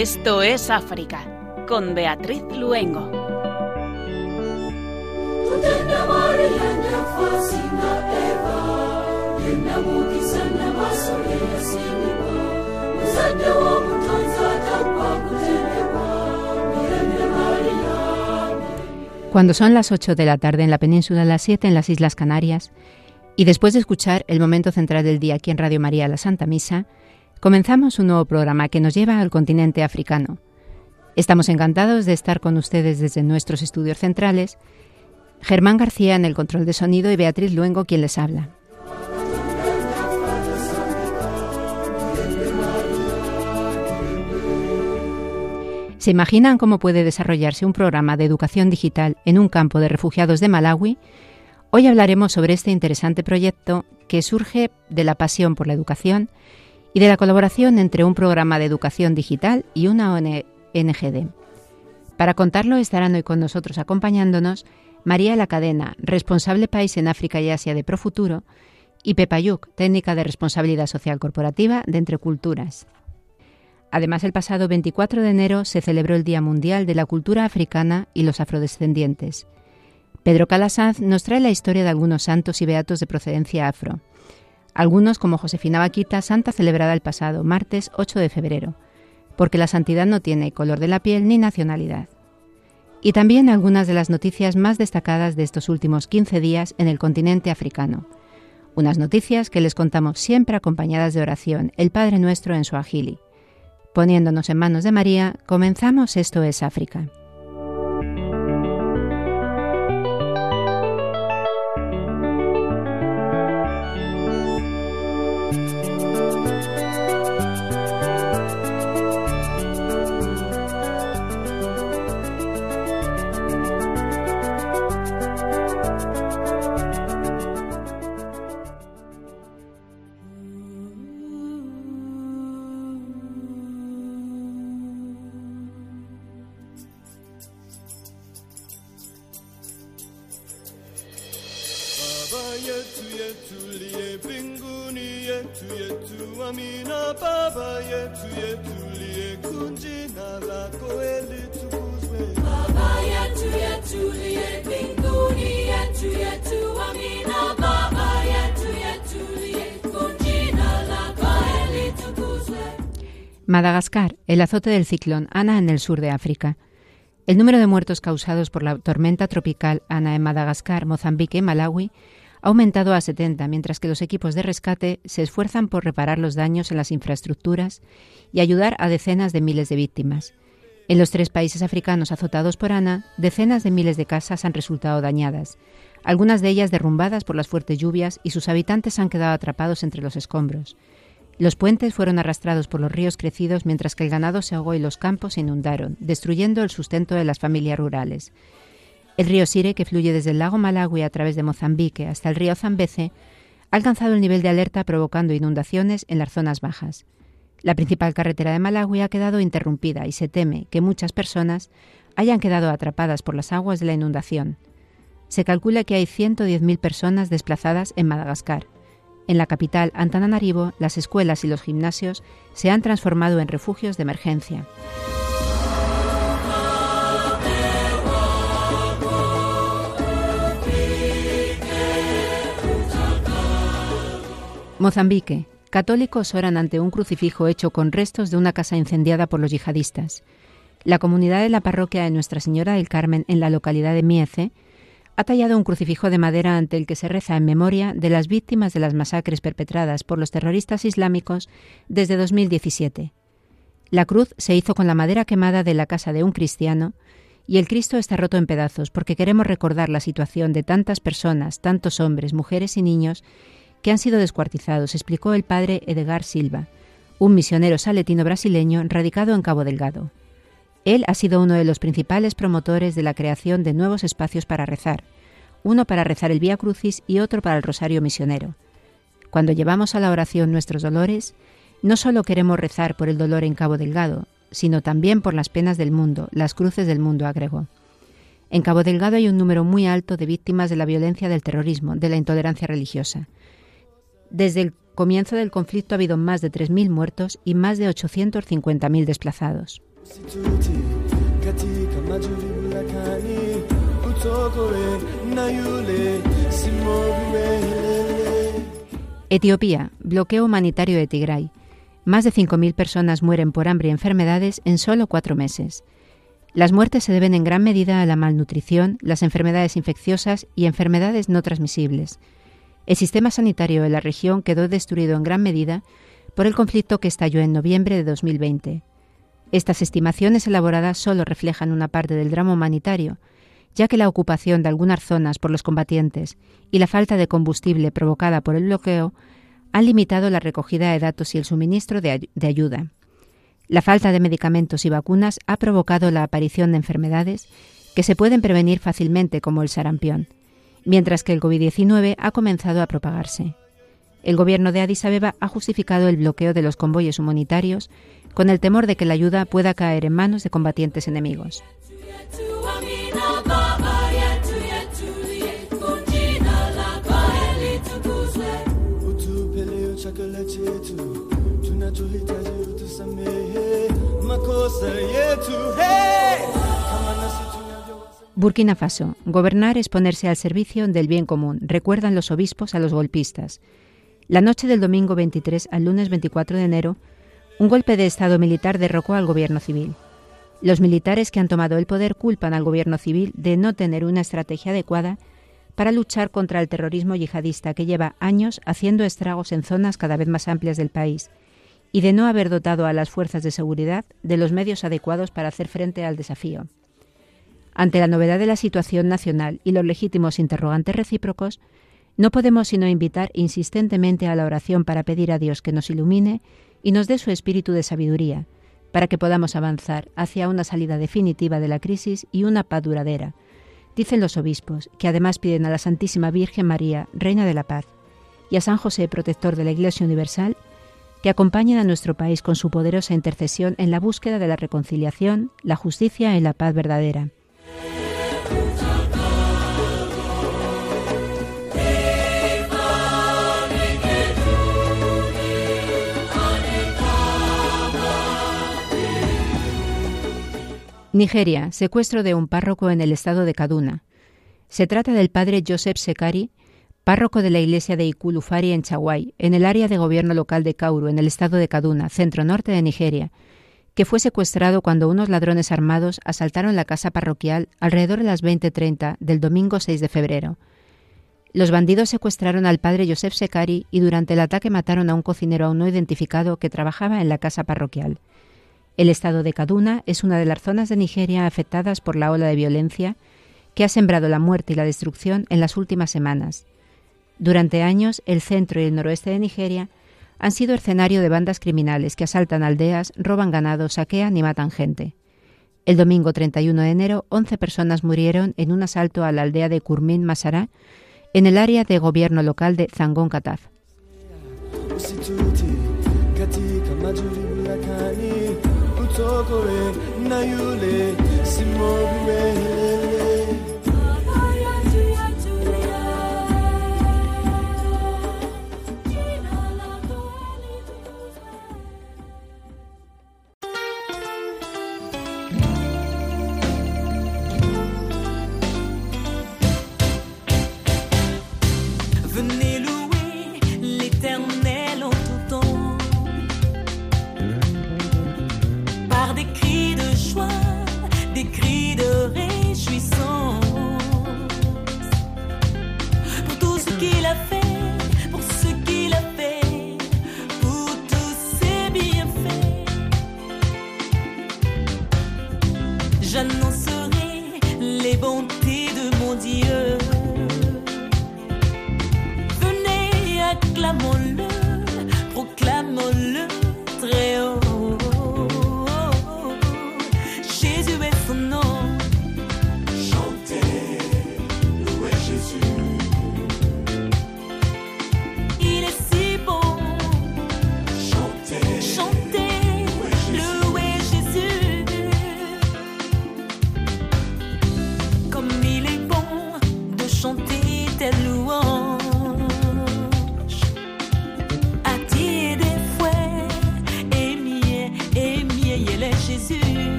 Esto es África con Beatriz Luengo. Cuando son las 8 de la tarde en la península, las 7 en las Islas Canarias, y después de escuchar el momento central del día aquí en Radio María, la Santa Misa, comenzamos un nuevo programa que nos lleva al continente africano. Estamos encantados de estar con ustedes desde nuestros estudios centrales. Germán García en el control de sonido y Beatriz Luengo quien les habla. ¿Se imaginan cómo puede desarrollarse un programa de educación digital en un campo de refugiados de Malawi? Hoy hablaremos sobre este interesante proyecto que surge de la pasión por la educación y de la colaboración entre un programa de educación digital y una ONGD. Para contarlo estarán hoy con nosotros acompañándonos María La Cadena, responsable país en África y Asia de Profuturo, y Pepa Yuk, técnica de responsabilidad social corporativa de Entre Culturas. Además, el pasado 24 de enero se celebró el Día Mundial de la Cultura Africana y los Afrodescendientes. Pedro Calasanz nos trae la historia de algunos santos y beatos de procedencia afro. Algunos, como Josefina Vaquita, santa celebrada el pasado martes 8 de febrero, porque la santidad no tiene color de la piel ni nacionalidad. Y también algunas de las noticias más destacadas de estos últimos 15 días en el continente africano. Unas noticias que les contamos siempre acompañadas de oración, el Padre Nuestro en su agili. Poniéndonos en manos de María, comenzamos Esto es África. El azote del ciclón Ana en el sur de África. El número de muertos causados por la tormenta tropical Ana en Madagascar, Mozambique y Malawi ha aumentado a 70, mientras que los equipos de rescate se esfuerzan por reparar los daños en las infraestructuras y ayudar a decenas de miles de víctimas. En los tres países africanos azotados por Ana, decenas de miles de casas han resultado dañadas, algunas de ellas derrumbadas por las fuertes lluvias y sus habitantes han quedado atrapados entre los escombros. Los puentes fueron arrastrados por los ríos crecidos mientras que el ganado se ahogó y los campos se inundaron, destruyendo el sustento de las familias rurales. El río Sire, que fluye desde el lago Malawi a través de Mozambique hasta el río Zambeze, ha alcanzado el nivel de alerta provocando inundaciones en las zonas bajas. La principal carretera de Malawi ha quedado interrumpida y se teme que muchas personas hayan quedado atrapadas por las aguas de la inundación. Se calcula que hay 110.000 personas desplazadas en Madagascar. En la capital, Antananarivo, las escuelas y los gimnasios se han transformado en refugios de emergencia. Mozambique. Católicos oran ante un crucifijo hecho con restos de una casa incendiada por los yihadistas. La comunidad de la parroquia de Nuestra Señora del Carmen en la localidad de Miece ha tallado un crucifijo de madera ante el que se reza en memoria de las víctimas de las masacres perpetradas por los terroristas islámicos desde 2017. La cruz se hizo con la madera quemada de la casa de un cristiano y el Cristo está roto en pedazos porque queremos recordar la situación de tantas personas, tantos hombres, mujeres y niños que han sido descuartizados, explicó el padre Edgar Silva, un misionero saletino brasileño radicado en Cabo Delgado. Él ha sido uno de los principales promotores de la creación de nuevos espacios para rezar, uno para rezar el Vía Crucis y otro para el Rosario Misionero. Cuando llevamos a la oración nuestros dolores, no solo queremos rezar por el dolor en Cabo Delgado, sino también por las penas del mundo, las cruces del mundo, agregó. En Cabo Delgado hay un número muy alto de víctimas de la violencia del terrorismo, de la intolerancia religiosa. Desde el comienzo del conflicto ha habido más de 3.000 muertos y más de 850.000 desplazados. Etiopía, bloqueo humanitario de Tigray. Más de 5.000 personas mueren por hambre y enfermedades en solo cuatro meses. Las muertes se deben en gran medida a la malnutrición, las enfermedades infecciosas y enfermedades no transmisibles. El sistema sanitario de la región quedó destruido en gran medida por el conflicto que estalló en noviembre de 2020. Estas estimaciones elaboradas solo reflejan una parte del drama humanitario, ya que la ocupación de algunas zonas por los combatientes y la falta de combustible provocada por el bloqueo han limitado la recogida de datos y el suministro de, ayuda. La falta de medicamentos y vacunas ha provocado la aparición de enfermedades que se pueden prevenir fácilmente como el sarampión, mientras que el COVID-19 ha comenzado a propagarse. El gobierno de Addis Abeba ha justificado el bloqueo de los convoyes humanitarios con el temor de que la ayuda pueda caer en manos de combatientes enemigos. Burkina Faso. Gobernar es ponerse al servicio del bien común, recuerdan los obispos a los golpistas. La noche del domingo 23 al lunes 24 de enero, un golpe de Estado militar derrocó al gobierno civil. Los militares que han tomado el poder culpan al gobierno civil de no tener una estrategia adecuada para luchar contra el terrorismo yihadista que lleva años haciendo estragos en zonas cada vez más amplias del país y de no haber dotado a las fuerzas de seguridad de los medios adecuados para hacer frente al desafío. Ante la novedad de la situación nacional y los legítimos interrogantes recíprocos, no podemos sino invitar insistentemente a la oración para pedir a Dios que nos ilumine y nos dé su espíritu de sabiduría, para que podamos avanzar hacia una salida definitiva de la crisis y una paz duradera, dicen los obispos, que además piden a la Santísima Virgen María, Reina de la Paz, y a San José, protector de la Iglesia Universal, que acompañen a nuestro país con su poderosa intercesión en la búsqueda de la reconciliación, la justicia y la paz verdadera. Nigeria, secuestro de un párroco en el estado de Kaduna. Se trata del padre Joseph Sekari, párroco de la iglesia de Ikulufari en Chawai, en el área de gobierno local de Kauru, en el estado de Kaduna, centro norte de Nigeria, que fue secuestrado cuando unos ladrones armados asaltaron la casa parroquial alrededor de las 20.30 del domingo 6 de febrero. Los bandidos secuestraron al padre Joseph Sekari y durante el ataque mataron a un cocinero aún no identificado que trabajaba en la casa parroquial. El estado de Kaduna es una de las zonas de Nigeria afectadas por la ola de violencia que ha sembrado la muerte y la destrucción en las últimas semanas. Durante años, el centro y el noroeste de Nigeria han sido escenario de bandas criminales que asaltan aldeas, roban ganado, saquean y matan gente. El domingo 31 de enero, 11 personas murieron en un asalto a la aldea de Kurmin Masara, en el área de gobierno local de Zangon Kataf. Simogwe, Nayule, Simogwe.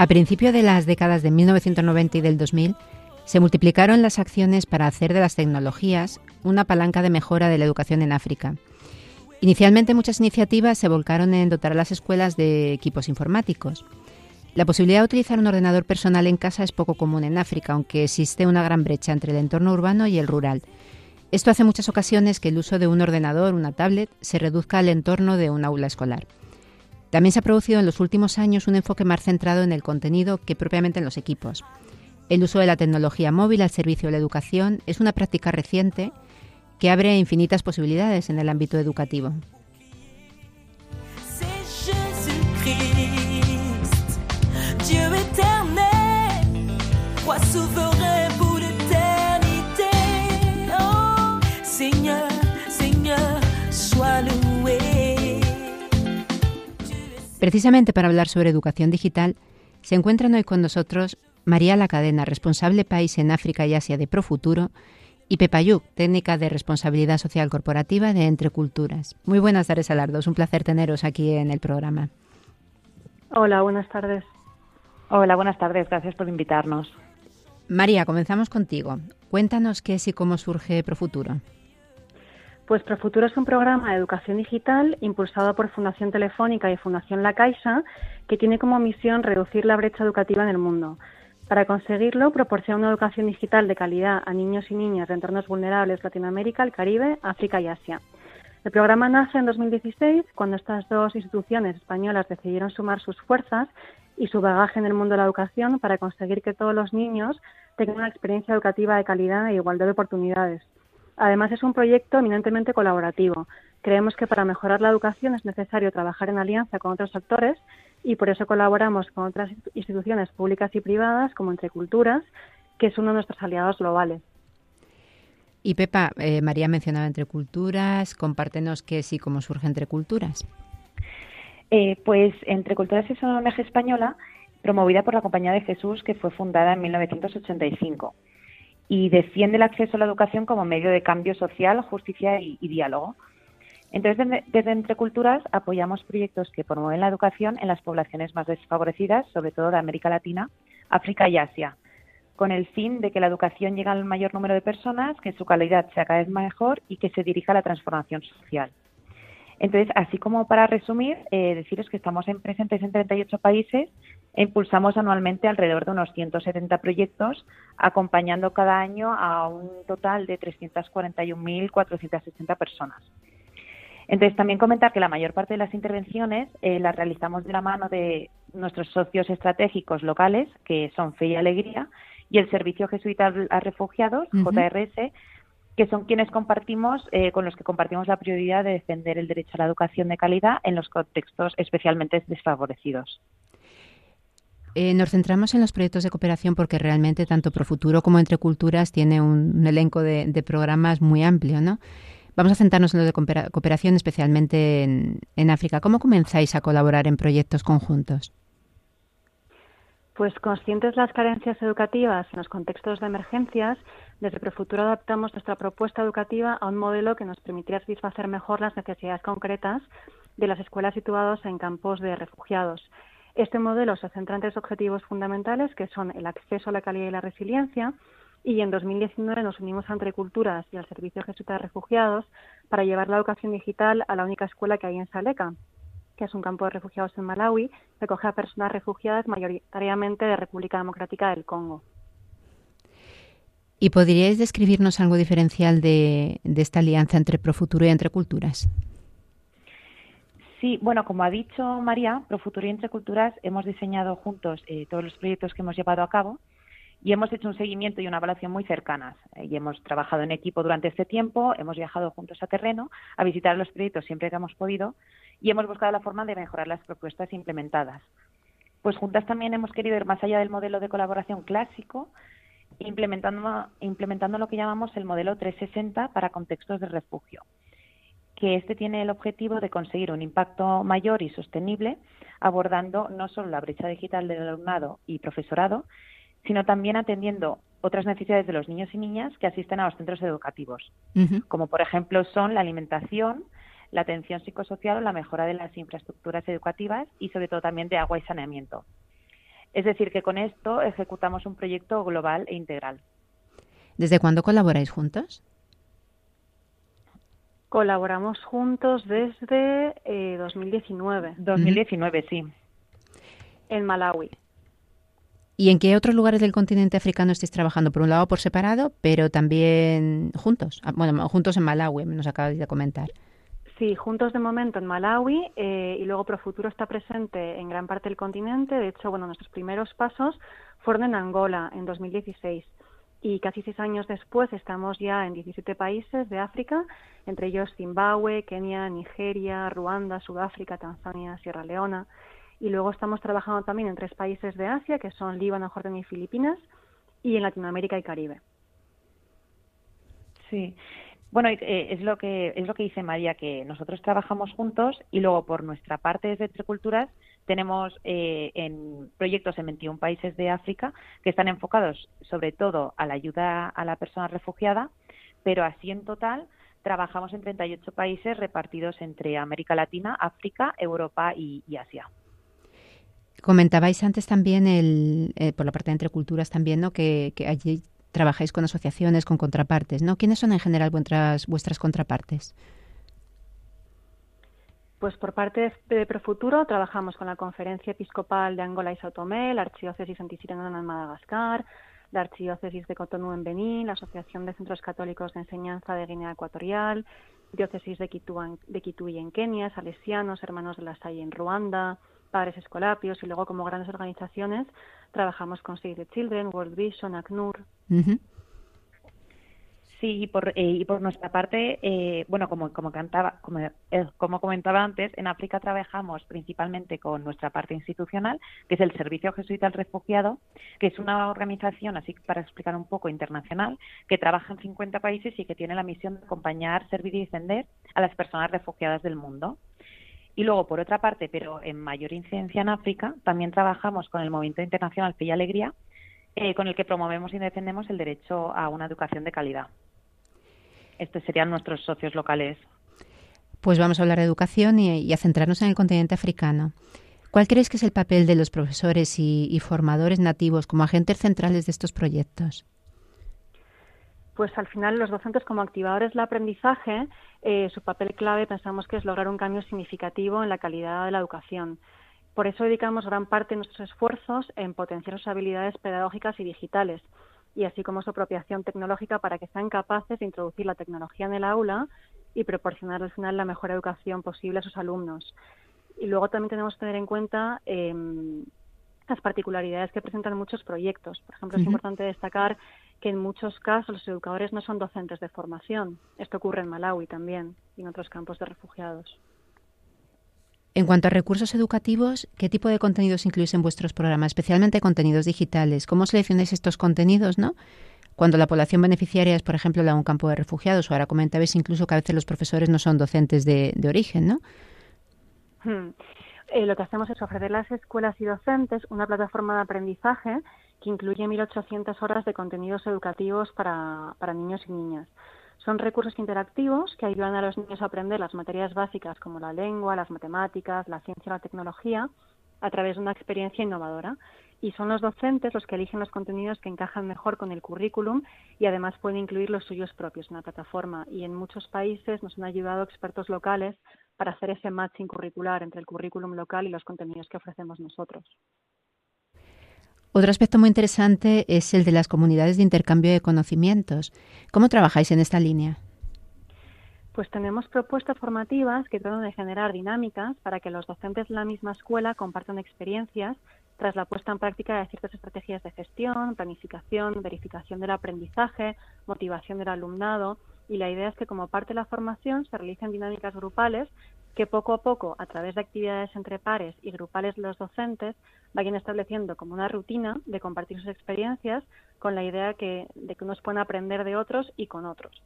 A principio de las décadas de 1990 y del 2000, se multiplicaron las acciones para hacer de las tecnologías una palanca de mejora de la educación en África. Inicialmente muchas iniciativas se volcaron en dotar a las escuelas de equipos informáticos. La posibilidad de utilizar un ordenador personal en casa es poco común en África, aunque existe una gran brecha entre el entorno urbano y el rural. Esto hace muchas ocasiones que el uso de un ordenador, una tablet, se reduzca al entorno de un aula escolar. También se ha producido en los últimos años un enfoque más centrado en el contenido que propiamente en los equipos. El uso de la tecnología móvil al servicio de la educación es una práctica reciente que abre infinitas posibilidades en el ámbito educativo. Precisamente para hablar sobre educación digital, se encuentran hoy con nosotros María La Cadena, responsable país en África y Asia de Profuturo, y Pepayuk, técnica de responsabilidad social corporativa de Entre Culturas. Muy buenas tardes, Alardo. Es un placer teneros aquí en el programa. Hola, buenas tardes. Hola, buenas tardes. Gracias por invitarnos. María, comenzamos contigo. Cuéntanos qué es y cómo surge Profuturo. Pues Profuturo es un programa de educación digital impulsado por Fundación Telefónica y Fundación La Caixa que tiene como misión reducir la brecha educativa en el mundo. Para conseguirlo, proporciona una educación digital de calidad a niños y niñas de entornos vulnerables Latinoamérica, el Caribe, África y Asia. El programa nace en 2016 cuando estas dos instituciones españolas decidieron sumar sus fuerzas y su bagaje en el mundo de la educación para conseguir que todos los niños tengan una experiencia educativa de calidad e igualdad de oportunidades. Además, es un proyecto eminentemente colaborativo. Creemos que para mejorar la educación es necesario trabajar en alianza con otros actores y por eso colaboramos con otras instituciones públicas y privadas, como Entre Culturas, que es uno de nuestros aliados globales. Y Pepa, eh, María mencionaba Entre Culturas, compártenos qué es y cómo surge Entre Culturas. Eh, pues Entre Culturas es una ONG española promovida por la Compañía de Jesús que fue fundada en 1985 y defiende el acceso a la educación como medio de cambio social, justicia y, diálogo. Entonces, desde, Entre Culturas apoyamos proyectos que promueven la educación en las poblaciones más desfavorecidas, sobre todo de América Latina, África y Asia, con el fin de que la educación llegue al mayor número de personas, que su calidad sea cada vez mejor y que se dirija a la transformación social. Entonces, así como para resumir, eh, deciros que estamos en presentes en 38 países e impulsamos anualmente alrededor de unos 170 proyectos, acompañando cada año a un total de 341.460 personas. Entonces, también comentar que la mayor parte de las intervenciones eh, las realizamos de la mano de nuestros socios estratégicos locales, que son Fe y Alegría, y el Servicio Jesuita a Refugiados, JRS, que son quienes compartimos, eh, con los que compartimos la prioridad de defender el derecho a la educación de calidad en los contextos especialmente desfavorecidos. Eh, nos centramos en los proyectos de cooperación porque realmente tanto Profuturo como Entre Culturas tiene un, elenco de, programas muy amplio, ¿no? Vamos a centrarnos en los de cooperación, especialmente en África. ¿Cómo comenzáis a colaborar en proyectos conjuntos? Pues conscientes de las carencias educativas en los contextos de emergencias, desde Profuturo adaptamos nuestra propuesta educativa a un modelo que nos permitiría satisfacer mejor las necesidades concretas de las escuelas situadas en campos de refugiados. Este modelo se centra en tres objetivos fundamentales, que son el acceso a la calidad y la resiliencia, y en 2019 nos unimos a Entre Culturas y al Servicio Jesuita de Refugiados para llevar la educación digital a la única escuela que hay en Saleca, que es un campo de refugiados en Malawi, que acoge a personas refugiadas mayoritariamente de República Democrática del Congo. ¿Y podríais describirnos algo diferencial de, esta alianza entre Profuturo y Entre Culturas? Sí, bueno, como ha dicho María, Profuturo y Entre Culturas hemos diseñado juntos eh, todos los proyectos que hemos llevado a cabo y hemos hecho un seguimiento y una evaluación muy cercanas. Eh, y hemos trabajado en equipo durante este tiempo, hemos viajado juntos a terreno a visitar los proyectos siempre que hemos podido y hemos buscado la forma de mejorar las propuestas implementadas. Pues juntas también hemos querido ir más allá del modelo de colaboración clásico, implementando, implementando lo que llamamos el modelo 360 para contextos de refugio, que este tiene el objetivo de conseguir un impacto mayor y sostenible, abordando no solo la brecha digital del alumnado y profesorado, sino también atendiendo otras necesidades de los niños y niñas que asisten a los centros educativos, como por ejemplo son la alimentación, la atención psicosocial o la mejora de las infraestructuras educativas y sobre todo también de agua y saneamiento. Es decir, que con esto ejecutamos un proyecto global e integral. ¿Desde cuándo colaboráis juntos? Colaboramos juntos desde 2019. 2019, sí. En Malawi. ¿Y en qué otros lugares del continente africano estáis trabajando? Por un lado por separado, pero también juntos. Ah, bueno, juntos en Malawi, nos acabas de comentar. Sí, juntos de momento en Malawi eh, y luego Profuturo está presente en gran parte del continente. De hecho, bueno, nuestros primeros pasos fueron en Angola en 2016 y casi seis años después estamos ya en 17 países de África, entre ellos Zimbabue, Kenia, Nigeria, Ruanda, Sudáfrica, Tanzania, Sierra Leona. Y luego estamos trabajando también en tres países de Asia, que son Líbano, Jordania y Filipinas, y en Latinoamérica y Caribe. Sí. Bueno, eh, es lo que es lo que dice María, que nosotros trabajamos juntos y luego por nuestra parte desde Entre Culturas tenemos eh, en proyectos en 21 países de África que están enfocados sobre todo a la ayuda a la persona refugiada, pero así en total trabajamos en 38 países repartidos entre América Latina, África, Europa y Asia. Comentabais antes también, el, eh, por la parte de entre culturas también, ¿no? que, allí trabajáis con asociaciones, con contrapartes. ¿no? ¿Quiénes son en general vuestras, contrapartes? Pues por parte de Profuturo trabajamos con la Conferencia Episcopal de Angola y Sao Tomé, la Archidiócesis Antisiriana en Madagascar, la Archidiócesis de Cotonou en Benín, la Asociación de Centros Católicos de Enseñanza de Guinea Ecuatorial, Diócesis de Kitui en Kenia, Salesianos, Hermanos de la Salle en Ruanda, padres escolapios y luego como grandes organizaciones trabajamos con Save the Children, World Vision, ACNUR. Sí, y por, eh, y por nuestra parte, eh, bueno, como, como, cantaba, como, eh, como comentaba antes, en África trabajamos principalmente con nuestra parte institucional, que es el Servicio Jesuita al Refugiado, que es una organización, así para explicar un poco, internacional, que trabaja en 50 países y que tiene la misión de acompañar, servir y defender a las personas refugiadas del mundo. Y luego, por otra parte, pero en mayor incidencia en África, también trabajamos con el Movimiento Internacional Fe y Alegría, eh, con el que promovemos y defendemos el derecho a una educación de calidad. Estos serían nuestros socios locales. Pues vamos a hablar de educación y, a centrarnos en el continente africano. ¿Cuál crees que es el papel de los profesores y formadores nativos como agentes centrales de estos proyectos? Pues al final los docentes como activadores del aprendizaje, eh, su papel clave pensamos que es lograr un cambio significativo en la calidad de la educación. Por eso dedicamos gran parte de nuestros esfuerzos en potenciar sus habilidades pedagógicas y digitales, y así como su apropiación tecnológica para que sean capaces de introducir la tecnología en el aula y proporcionar al final la mejor educación posible a sus alumnos. Y luego también tenemos que tener en cuenta em, las particularidades que presentan muchos proyectos. Por ejemplo, es importante destacar que en muchos casos los educadores no son docentes de formación. Esto ocurre en Malawi también y en otros campos de refugiados. En cuanto a recursos educativos, ¿qué tipo de contenidos incluís en vuestros programas, especialmente contenidos digitales? ¿Cómo seleccionáis estos contenidos, no? Cuando la población beneficiaria es, por ejemplo, la de un campo de refugiados, o ahora comentabais incluso que a veces los profesores no son docentes de, origen, ¿no? Hmm. Eh, lo que hacemos es ofrecer a las escuelas y docentes una plataforma de aprendizaje que incluye 1.800 horas de contenidos educativos para, para niños y niñas. Son recursos interactivos que ayudan a los niños a aprender las materias básicas como la lengua, las matemáticas, la ciencia y la tecnología a través de una experiencia innovadora. Y son los docentes los que eligen los contenidos que encajan mejor con el currículum y además pueden incluir los suyos propios en la plataforma. Y en muchos países nos han ayudado expertos locales para hacer ese matching curricular entre el currículum local y los contenidos que ofrecemos nosotros. Otro aspecto muy interesante es el de las comunidades de intercambio de conocimientos. ¿Cómo trabajáis en esta línea? Pues tenemos propuestas formativas que tratan de generar dinámicas para que los docentes de la misma escuela compartan experiencias tras la puesta en práctica de ciertas estrategias de gestión, planificación, verificación del aprendizaje, motivación del alumnado y la idea es que como parte de la formación se realicen dinámicas grupales que poco a poco, a través de actividades entre pares y grupales los docentes, vayan estableciendo como una rutina de compartir sus experiencias con la idea que, de que unos pueden aprender de otros y con otros.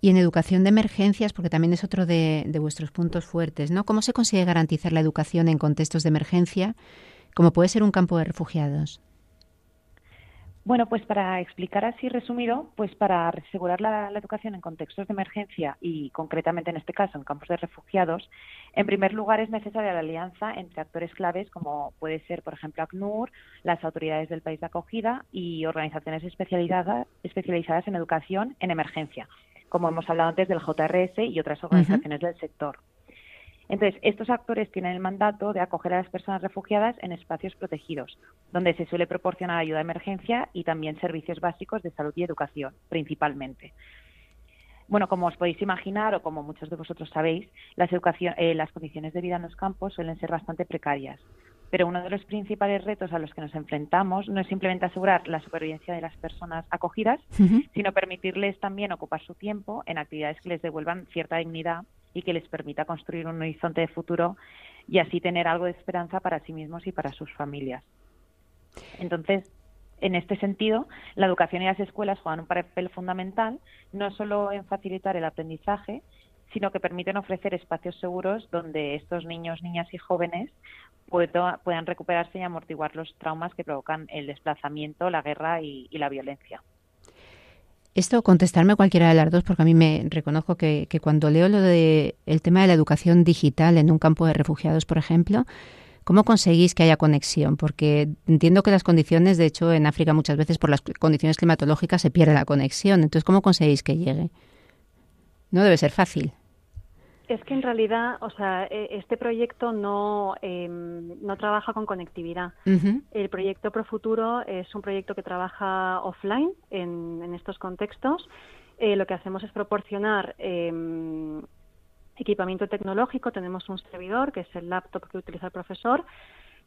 Y en educación de emergencias, porque también es otro de, de, vuestros puntos fuertes, ¿no? ¿Cómo se consigue garantizar la educación en contextos de emergencia, como puede ser un campo de refugiados? Bueno, pues para explicar así resumido, pues para asegurar la, educación en contextos de emergencia y concretamente en este caso en campos de refugiados, en primer lugar es necesaria la alianza entre actores claves como puede ser, por ejemplo, ACNUR, las autoridades del país de acogida y organizaciones especializadas, especializadas en educación en emergencia, como hemos hablado antes del JRS y otras organizaciones del sector. Entonces, estos actores tienen el mandato de acoger a las personas refugiadas en espacios protegidos, donde se suele proporcionar ayuda de emergencia y también servicios básicos de salud y educación, principalmente. Bueno, como os podéis imaginar, o como muchos de vosotros sabéis, las, eh, las condiciones de vida en los campos suelen ser bastante precarias. Pero uno de los principales retos a los que nos enfrentamos no es simplemente asegurar la supervivencia de las personas acogidas, sino permitirles también ocupar su tiempo en actividades que les devuelvan cierta dignidad y que les permita construir un horizonte de futuro y así tener algo de esperanza para sí mismos y para sus familias. Entonces, en este sentido, la educación y las escuelas juegan un papel fundamental, no solo en facilitar el aprendizaje, sino que permiten ofrecer espacios seguros donde estos niños, niñas y jóvenes puedan recuperarse y amortiguar los traumas que provocan el desplazamiento, la guerra y la violencia. Esto contestarme cualquiera de las dos, porque a mí me reconozco que, cuando leo lo de el tema de la educación digital en un campo de refugiados, por ejemplo, ¿cómo conseguís que haya conexión? Porque entiendo que las condiciones, de hecho, en África muchas veces por las condiciones climatológicas se pierde la conexión. Entonces, ¿cómo conseguís que llegue? No debe ser fácil. Es que en realidad, o sea, e, este proyecto no, em, no trabaja con conectividad. El proyecto Profuturo es un proyecto que trabaja offline en, en estos contextos. Eh, lo que hacemos es proporcionar em, equipamiento tecnológico. Tenemos un servidor, que es el laptop que utiliza el profesor,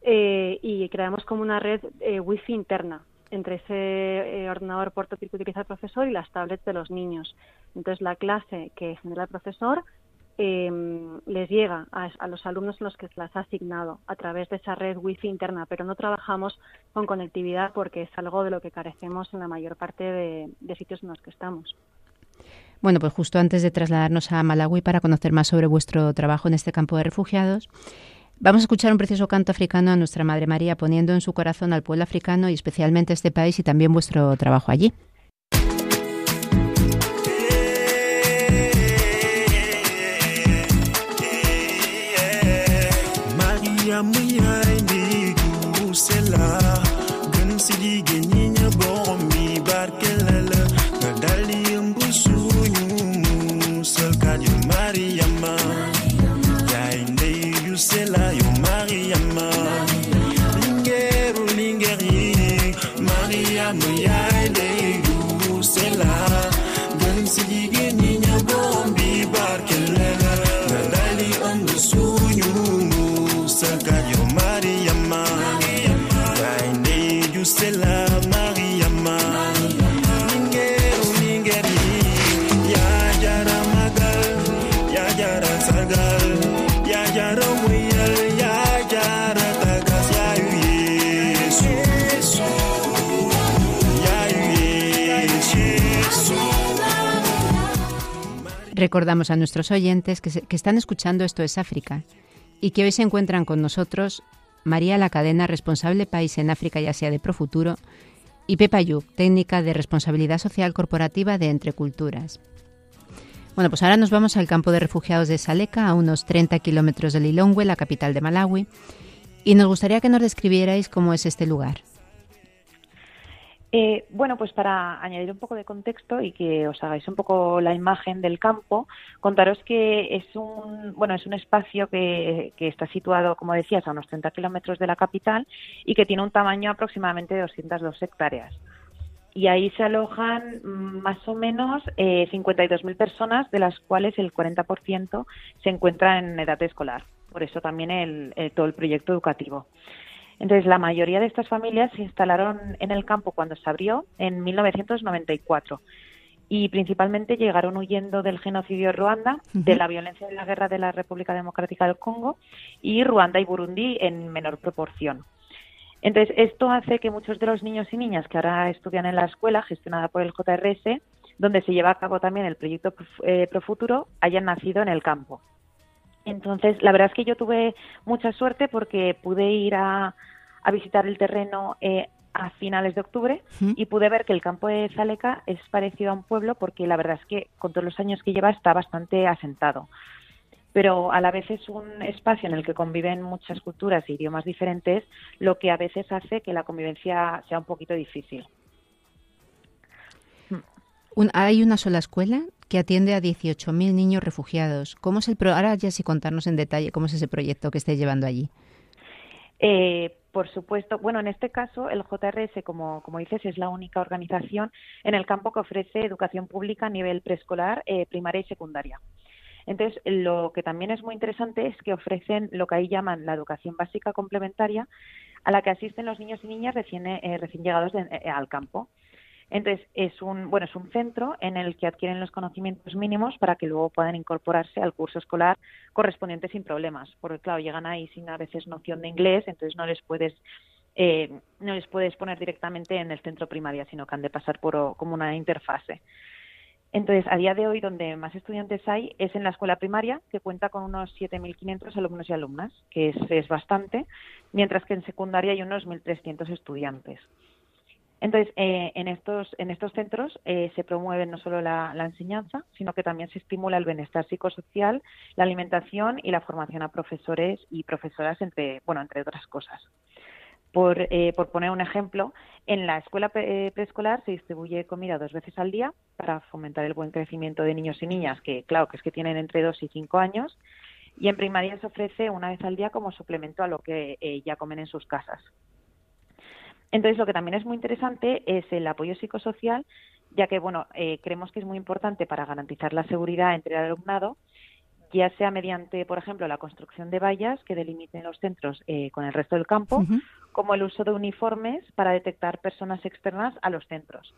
eh, y creamos como una red eh, wifi interna entre ese ordenador portátil que utiliza el profesor y las tablets de los niños. Entonces, la clase que genera el profesor Em, les llega a, los alumnos los que las ha asignado a través de esa red wifi interna, pero no trabajamos con conectividad porque es algo de lo que carecemos en la mayor parte de, de sitios en los que estamos. Bueno, pues justo antes de trasladarnos a Malawi para conocer más sobre vuestro trabajo en este campo de refugiados, vamos a escuchar un precioso canto africano a nuestra Madre María, poniendo en su corazón al pueblo africano y especialmente a este país y también vuestro trabajo allí. Recordamos a nuestros oyentes que, están escuchando Esto es África y que hoy se encuentran con nosotros María La Cadena, responsable país en África y Asia de Profuturo, y Pepa Yuk, técnica de responsabilidad social corporativa de Entre Culturas. Bueno, pues ahora nos vamos al campo de refugiados de Saleka, a unos 30 kilómetros de Lilongwe, la capital de Malawi, y nos gustaría que nos describierais cómo es este lugar. Eh, bueno, pues para añadir un poco de contexto y que os hagáis un poco la imagen del campo, contaros que es un, bueno, es un espacio que, está situado, como decías, a unos 30 kilómetros de la capital y que tiene un tamaño aproximadamente de 202 hectáreas. Y ahí se alojan más o menos eh, 52.000 personas, de las cuales el 40% se encuentra en edad escolar. Por eso también el, todo el proyecto educativo. Entonces, la mayoría de estas familias se instalaron en el campo cuando se abrió en 1994 y principalmente llegaron huyendo del genocidio de Ruanda, de la violencia de la guerra de la República Democrática del Congo y Ruanda y Burundi en menor proporción. Entonces, esto hace que muchos de los niños y niñas que ahora estudian en la escuela gestionada por el JRS, donde se lleva a cabo también el proyecto eh, Profuturo, hayan nacido en el campo. Entonces, la verdad es que yo tuve mucha suerte porque pude ir a, visitar el terreno eh, a finales de octubre y pude ver que el campo de Zaleca es parecido a un pueblo porque la verdad es que con todos los años que lleva está bastante asentado. Pero a la vez es un espacio en el que conviven muchas culturas e idiomas diferentes, lo que a veces hace que la convivencia sea un poquito difícil. Hay una sola escuela que atiende a 18.000 niños refugiados. ¿Cómo es el pro ahora ya sí contarnos en detalle cómo es ese proyecto que esté llevando allí? Eh, por supuesto, bueno, en este caso el JRS, como, como dices, es la única organización en el campo que ofrece educación pública a nivel preescolar, eh, primaria y secundaria. Entonces, lo que también es muy interesante es que ofrecen lo que ahí llaman la educación básica complementaria, a la que asisten los niños y niñas recién, eh, recién llegados al campo. Entonces, es un, bueno, es un centro en el que adquieren los conocimientos mínimos para que luego puedan incorporarse al curso escolar correspondiente sin problemas. Porque, claro, llegan ahí sin a veces noción de inglés, entonces no les puedes eh, no les puedes poner directamente en el centro primaria, sino que han de pasar por como una interfase. Entonces, a día de hoy, donde más estudiantes hay es en la escuela primaria, que cuenta con unos 7.500 alumnos y alumnas, que es, es bastante, mientras que en secundaria hay unos 1.300 estudiantes. Entonces, eh, en, estos, en estos centros eh, se promueve no solo la, enseñanza, sino que también se estimula el bienestar psicosocial, la alimentación y la formación a profesores y profesoras, entre, bueno, entre otras cosas. Por, eh, poner un ejemplo, en la escuela preescolar se distribuye comida dos veces al día para fomentar el buen crecimiento de niños y niñas, que claro que es que tienen entre dos y cinco años, y en primaria se ofrece una vez al día como suplemento a lo que ya comen en sus casas. Entonces, lo que también es muy interesante es el apoyo psicosocial, ya que, bueno, eh, creemos que es muy importante para garantizar la seguridad entre el alumnado, ya sea mediante, por ejemplo, la construcción de vallas que delimiten los centros eh, con el resto del campo, como el uso de uniformes para detectar personas externas a los centros.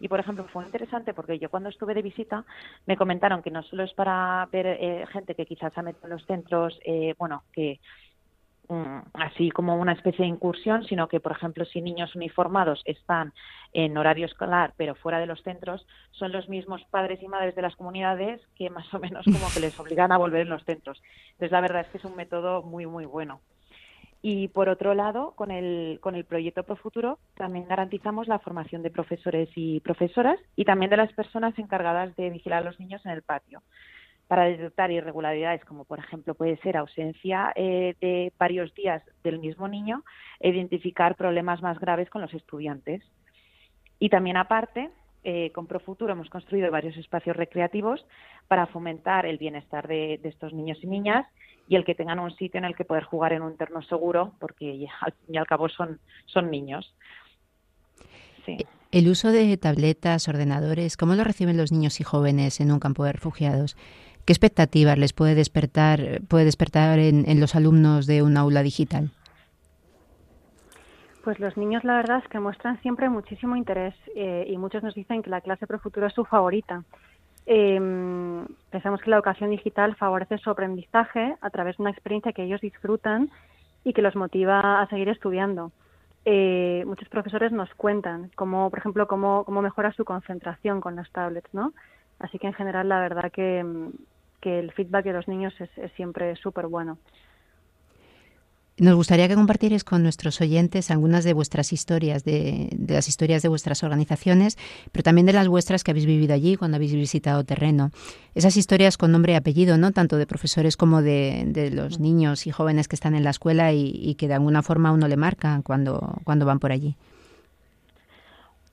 Y, por ejemplo, fue interesante porque yo cuando estuve de visita me comentaron que no solo es para ver eh, gente que quizás ha metido en los centros, bueno, que así como una especie de incursión, sino que, por ejemplo, si niños uniformados están en horario escolar pero fuera de los centros, son los mismos padres y madres de las comunidades que más o menos como que les obligan a volver en los centros. Entonces, la verdad es que es un método muy, muy bueno. Y por otro lado, con el, con el proyecto Profuturo también garantizamos la formación de profesores y profesoras y también de las personas encargadas de vigilar a los niños en el patio para detectar irregularidades, como por ejemplo puede ser ausencia eh, de varios días del mismo niño, e identificar problemas más graves con los estudiantes. Y también aparte, eh, con Profuturo hemos construido varios espacios recreativos para fomentar el bienestar de, estos niños y niñas y el que tengan un sitio en el que poder jugar en un entorno seguro, porque al fin y al cabo son, son niños. El uso de tabletas, ordenadores, ¿cómo lo reciben los niños y jóvenes en un campo de refugiados? ¿Qué expectativas les puede despertar, puede despertar en, los alumnos de un aula digital? Pues los niños la verdad es que muestran siempre muchísimo interés eh, y muchos nos dicen que la clase Pro Futuro es su favorita. Em, pensamos que la educación digital favorece su aprendizaje a través de una experiencia que ellos disfrutan y que los motiva a seguir estudiando. Eh, muchos profesores nos cuentan cómo, por ejemplo, cómo, cómo mejora su concentración con las tablets, ¿no? Así que en general la verdad que, el feedback de los niños es, siempre súper bueno. Nos gustaría que compartierais con nuestros oyentes algunas de vuestras historias, de, las historias de vuestras organizaciones, pero también de las vuestras que habéis vivido allí cuando habéis visitado terreno. Esas historias con nombre y apellido, ¿no? Tanto de profesores como de, los niños y jóvenes que están en la escuela y, que de alguna forma uno le marcan cuando, cuando van por allí.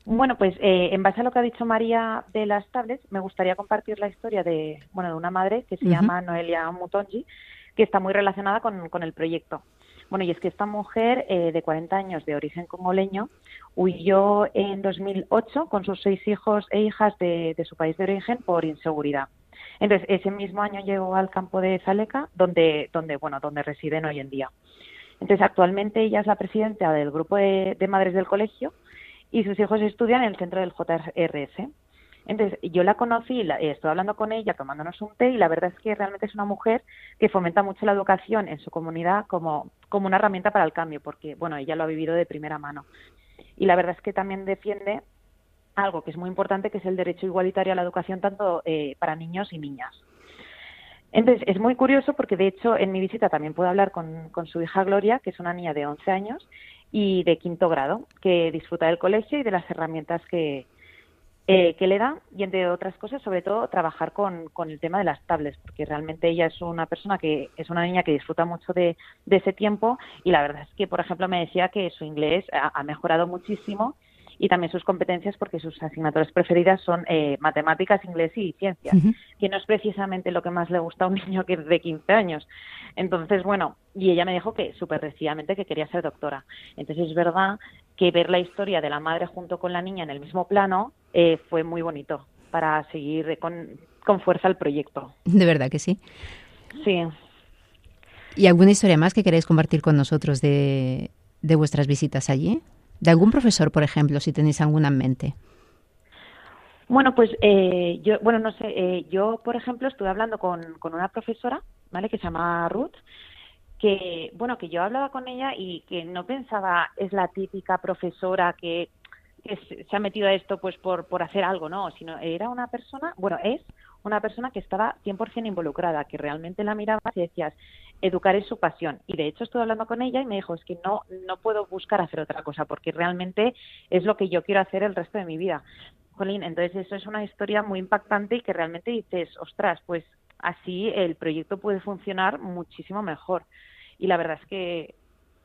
Bueno, pues eh, en base a lo que ha dicho María de las tablets, me gustaría compartir la historia de, bueno, de una madre que se llama Noelia Mutonji, que está muy relacionada con, el proyecto. Bueno, y es que esta mujer eh, de 40 años de origen congoleño huyó en 2008 con sus seis hijos e hijas de, su país de origen por inseguridad. Entonces, ese mismo año llegó al campo de Zaleca, donde, donde, bueno, donde residen hoy en día. Entonces, actualmente ella es la presidenta del grupo de madres del colegio y sus hijos estudian en el centro del JRS. Entonces, yo la conocí, la, eh, estoy hablando con ella, tomándonos un té, y la verdad es que realmente es una mujer que fomenta mucho la educación en su comunidad como, como una herramienta para el cambio, porque, bueno, ella lo ha vivido de primera mano. Y la verdad es que también defiende algo que es muy importante, que es el derecho igualitario a la educación tanto eh, para niños y niñas. Entonces, es muy curioso porque, de hecho, en mi visita también puedo hablar con, con, su hija Gloria, que es una niña de 11 años, y de quinto grado, que disfruta del colegio y de las herramientas que, eh, que le da y entre otras cosas sobre todo trabajar con, con, el tema de las tablets porque realmente ella es una persona que es una niña que disfruta mucho de, de ese tiempo y la verdad es que por ejemplo me decía que su inglés ha, ha mejorado muchísimo y también sus competencias porque sus asignaturas preferidas son eh, matemáticas, inglés y ciencias, que no es precisamente lo que más le gusta a un niño que de 15 años. Entonces, bueno, y ella me dijo que súper decididamente que quería ser doctora. Entonces es verdad que ver la historia de la madre junto con la niña en el mismo plano eh, fue muy bonito para seguir con, con fuerza el proyecto. De verdad que sí. Sí. ¿Y alguna historia más que queréis compartir con nosotros de, de vuestras visitas allí? ¿De algún profesor, por ejemplo, si tenéis alguna en mente? Bueno, pues eh, yo, bueno, no sé, eh, yo, por ejemplo, estuve hablando con, con una profesora, ¿vale? Que se llama Ruth, que, bueno, que yo hablaba con ella y que no pensaba es la típica profesora que, que se ha metido a esto pues por, por hacer algo, ¿no? Sino era una persona, bueno, es una persona que estaba 100% involucrada, que realmente la mirabas y decías, educar es su pasión. Y de hecho estuve hablando con ella y me dijo, es que no, no puedo buscar hacer otra cosa, porque realmente es lo que yo quiero hacer el resto de mi vida. Jolín, entonces eso es una historia muy impactante y que realmente dices, ostras, pues así el proyecto puede funcionar muchísimo mejor. Y la verdad es que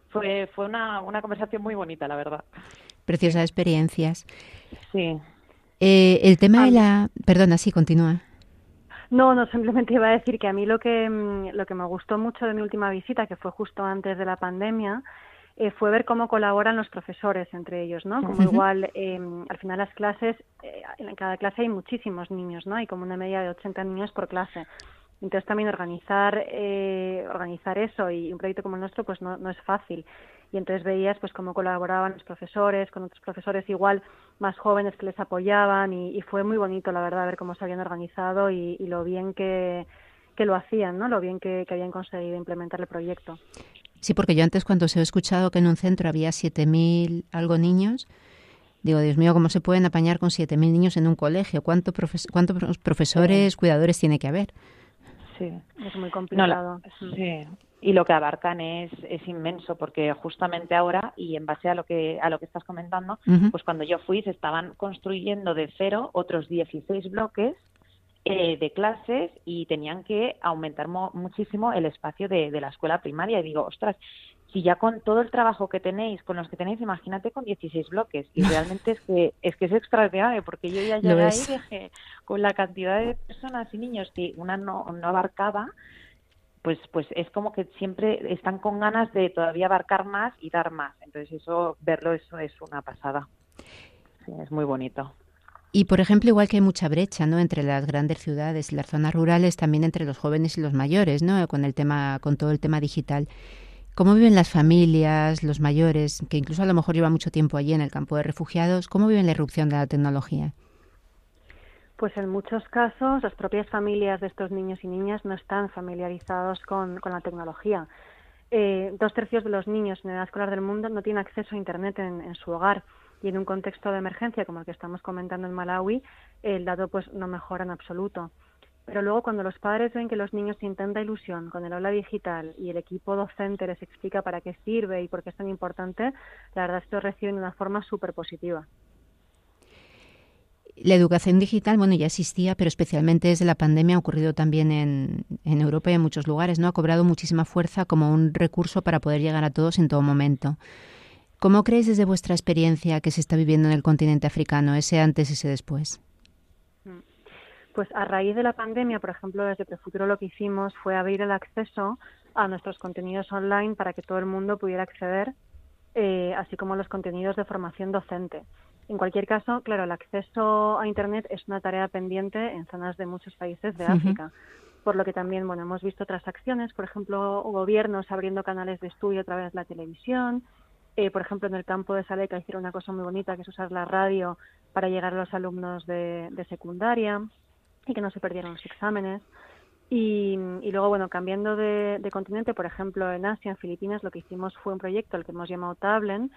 fue, fue una, una conversación muy bonita, la verdad. Preciosas experiencias. Sí. Eh, el tema de la... Perdona, sí, continúa. No, no, simplemente iba a decir que a mí lo que, lo que me gustó mucho de mi última visita, que fue justo antes de la pandemia, eh, fue ver cómo colaboran los profesores entre ellos, ¿no? Como igual, eh, al final las clases, eh, en cada clase hay muchísimos niños, ¿no? Hay como una media de 80 niños por clase. Entonces también organizar, eh, organizar eso y un proyecto como el nuestro, pues no, no es fácil y entonces veías pues cómo colaboraban los profesores con otros profesores igual más jóvenes que les apoyaban y, fue muy bonito la verdad ver cómo se habían organizado y, lo bien que, que, lo hacían, ¿no? Lo bien que, habían conseguido implementar el proyecto. Sí, porque yo antes cuando se he escuchado que en un centro había 7.000 algo niños, digo, Dios mío, ¿cómo se pueden apañar con 7.000 niños en un colegio? ¿Cuánto ¿Cuántos profesores, cuidadores tiene que haber? Sí, es muy complicado. sí, y lo que abarcan es, es inmenso porque justamente ahora y en base a lo que a lo que estás comentando pues cuando yo fui se estaban construyendo de cero otros 16 bloques eh, de clases y tenían que aumentar muchísimo el espacio de, de, la escuela primaria. Y digo ostras si ya con todo el trabajo que tenéis con los que tenéis imagínate con 16 bloques y realmente es que es que es extraordinario porque yo ya llegué ahí dije con la cantidad de personas y niños que una no, no abarcaba pues, pues es como que siempre están con ganas de todavía abarcar más y dar más. Entonces eso, verlo, eso es una pasada. Sí, es muy bonito. Y por ejemplo, igual que hay mucha brecha, ¿no? Entre las grandes ciudades y las zonas rurales, también entre los jóvenes y los mayores, ¿no? Con el tema, con todo el tema digital. ¿Cómo viven las familias, los mayores, que incluso a lo mejor llevan mucho tiempo allí en el campo de refugiados? ¿Cómo viven la irrupción de la tecnología? Pues en muchos casos las propias familias de estos niños y niñas no están familiarizados con, la tecnología. Eh, dos tercios de los niños en edad escolar del mundo no tienen acceso a Internet en, su hogar y en un contexto de emergencia como el que estamos comentando en Malawi, el dato pues no mejora en absoluto. Pero luego cuando los padres ven que los niños tienen tanta ilusión con el aula digital y el equipo docente les explica para qué sirve y por qué es tan importante, la verdad es que reciben de una forma súper positiva. La educación digital, bueno, ya existía, pero especialmente desde la pandemia ha ocurrido también en, Europa y en muchos lugares, ¿no? Ha cobrado muchísima fuerza como un recurso para poder llegar a todos en todo momento. ¿Cómo creéis desde vuestra experiencia que se está viviendo en el continente africano, ese antes y ese después? Pues a raíz de la pandemia, por ejemplo, desde Prefuturo lo que hicimos fue abrir el acceso a nuestros contenidos online para que todo el mundo pudiera acceder, eh, así como los contenidos de formación docente. En cualquier caso, claro, el acceso a Internet es una tarea pendiente en zonas de muchos países de África. Por lo que también, bueno, hemos visto otras acciones, por ejemplo, gobiernos abriendo canales de estudio a través de la televisión. Eh, por ejemplo, en el campo de Saleca hicieron una cosa muy bonita, que es usar la radio para llegar a los alumnos de, secundaria y que no se perdieran los exámenes. Y, luego, bueno, cambiando de, de, continente, por ejemplo, en Asia, en Filipinas, lo que hicimos fue un proyecto, el que hemos llamado Tablen,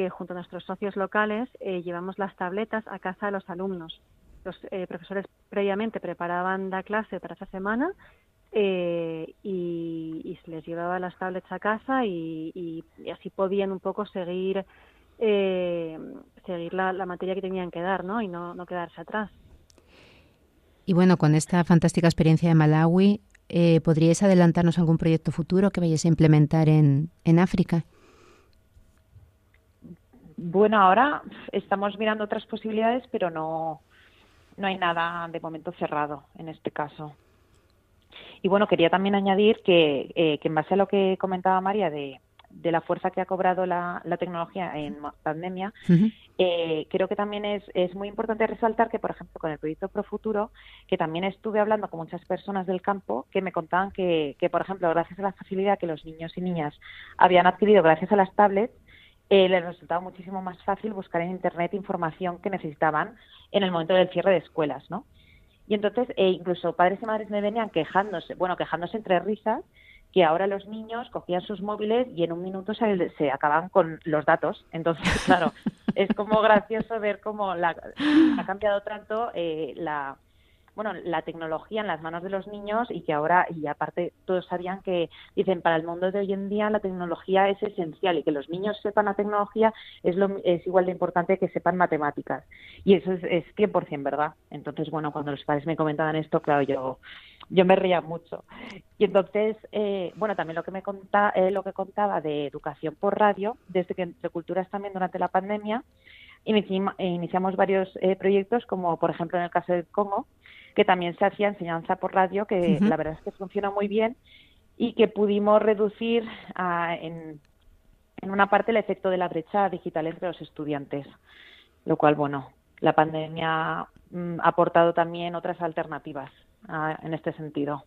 que junto a nuestros socios locales eh, llevamos las tabletas a casa de los alumnos. Los eh, profesores previamente preparaban la clase para esa semana, eh, y, se les llevaba las tablets a casa y, así podían un poco seguir eh, seguir la, materia que tenían que dar ¿no? y no, no quedarse atrás. Y bueno, con esta fantástica experiencia de Malawi, eh, ¿podríais adelantarnos algún proyecto futuro que vayáis a implementar en, en África? Bueno, ahora estamos mirando otras posibilidades, pero no, no hay nada de momento cerrado en este caso. Y bueno, quería también añadir que, eh, que en base a lo que comentaba María de, de la fuerza que ha cobrado la, la tecnología en pandemia, eh, creo que también es, es muy importante resaltar que, por ejemplo, con el proyecto Profuturo, que también estuve hablando con muchas personas del campo que me contaban que, que, por ejemplo, gracias a la facilidad que los niños y niñas habían adquirido gracias a las tablets, eh, les resultaba muchísimo más fácil buscar en Internet información que necesitaban en el momento del cierre de escuelas, ¿no? Y entonces, eh, incluso padres y madres me venían quejándose, bueno, quejándose entre risas, que ahora los niños cogían sus móviles y en un minuto se, se acaban con los datos. Entonces, claro, es como gracioso ver cómo la, ha cambiado tanto eh, la, bueno, la tecnología en las manos de los niños y que ahora, y aparte todos sabían que, dicen, para el mundo de hoy en día la tecnología es esencial y que los niños sepan la tecnología es, lo, es igual de importante que sepan matemáticas. Y eso es, es 100% verdad. Entonces, bueno, cuando los padres me comentaban esto, claro, yo yo me reía mucho. Y entonces, eh, bueno, también lo que me contaba, eh, lo que contaba de educación por radio, desde que Entre Culturas también durante la pandemia, iniciamos varios eh, proyectos, como por ejemplo en el caso del Congo, que también se hacía enseñanza por radio, que la verdad es que funciona muy bien y que pudimos reducir en, en una parte el efecto de la brecha digital entre los estudiantes, lo cual, bueno, la pandemia mm, ha aportado también otras alternativas en este sentido.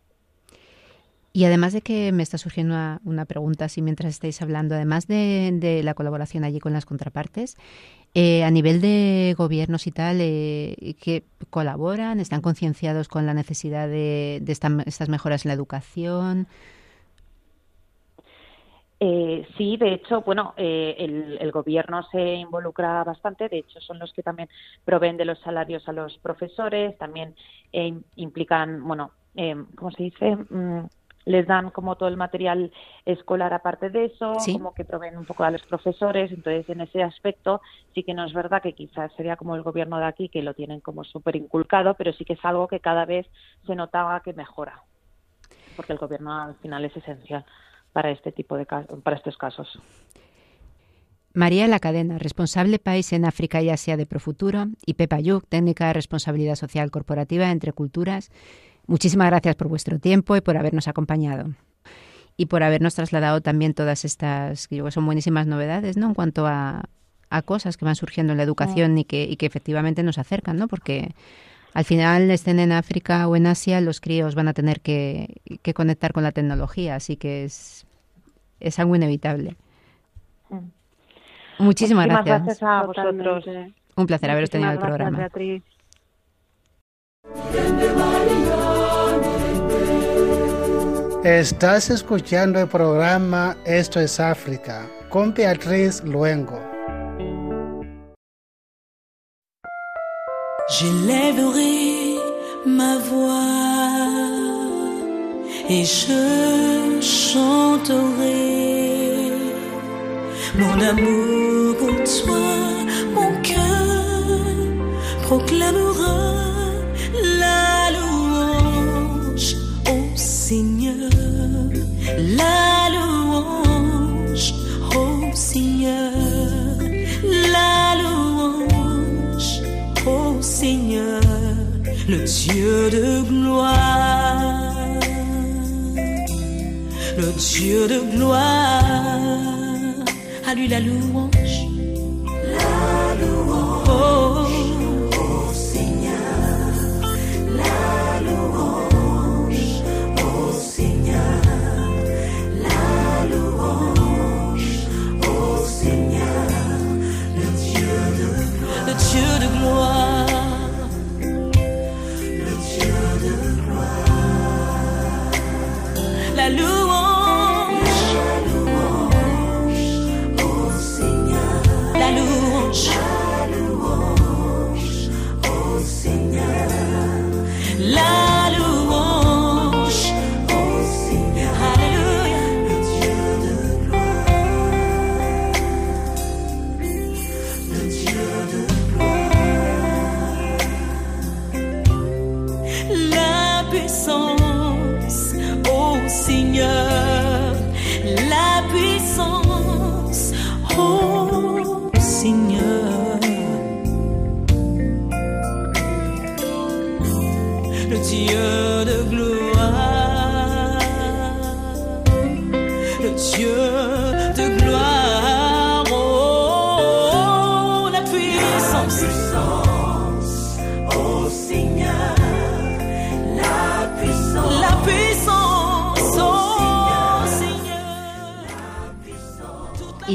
Y además de que me está surgiendo una, pregunta, si mientras estáis hablando, además de, la colaboración allí con las contrapartes, eh, a nivel de gobiernos y tal, eh, que colaboran, están concienciados con la necesidad de, estas mejoras en la educación. Eh, sí, de hecho, bueno, eh, el, gobierno se involucra bastante. De hecho, son los que también proveen de los salarios a los profesores. También implican, bueno, ¿cómo se dice? Mm, les dan como todo el material escolar aparte de eso, como que proveen un poco a los profesores, entonces en ese aspecto sí que no es verdad que quizás sería como el gobierno de aquí que lo tienen como súper inculcado, pero sí que es algo que cada vez se notaba que mejora, porque el gobierno al final es esencial para este tipo de para estos casos. María La Cadena, responsable país en África y Asia de Profuturo, y Pepa Yuk, técnica de responsabilidad social corporativa entre culturas, Muchísimas gracias por vuestro tiempo y por habernos acompañado. Y por habernos trasladado también todas estas, que son buenísimas novedades, ¿no? En cuanto a, cosas que van surgiendo en la educación y, que, y que efectivamente nos acercan, ¿no? Porque al final estén en África o en Asia, los críos van a tener que, conectar con la tecnología, así que es, es algo inevitable. Muchísimas, gracias. a vosotros. Un placer haberos tenido en el programa. Estás escuchando el programa Esto es África con Beatriz Luengo. J'élèverai ma voix et je chanterai mon amour pour toi, mon cœur proclamera le Dieu de gloire, le Dieu de gloire, à lui la louange,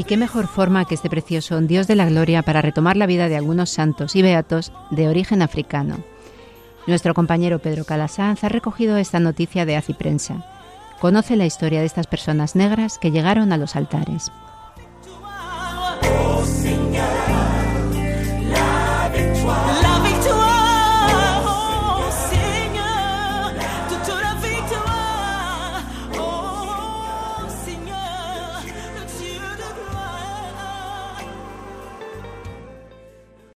qué mejor forma que este precioso Dios de la Gloria para retomar la vida de algunos santos y beatos de origen africano. Nuestro compañero Pedro Calasanz ha recogido esta noticia de Aciprensa. Conoce la historia de estas personas negras que llegaron a los altares.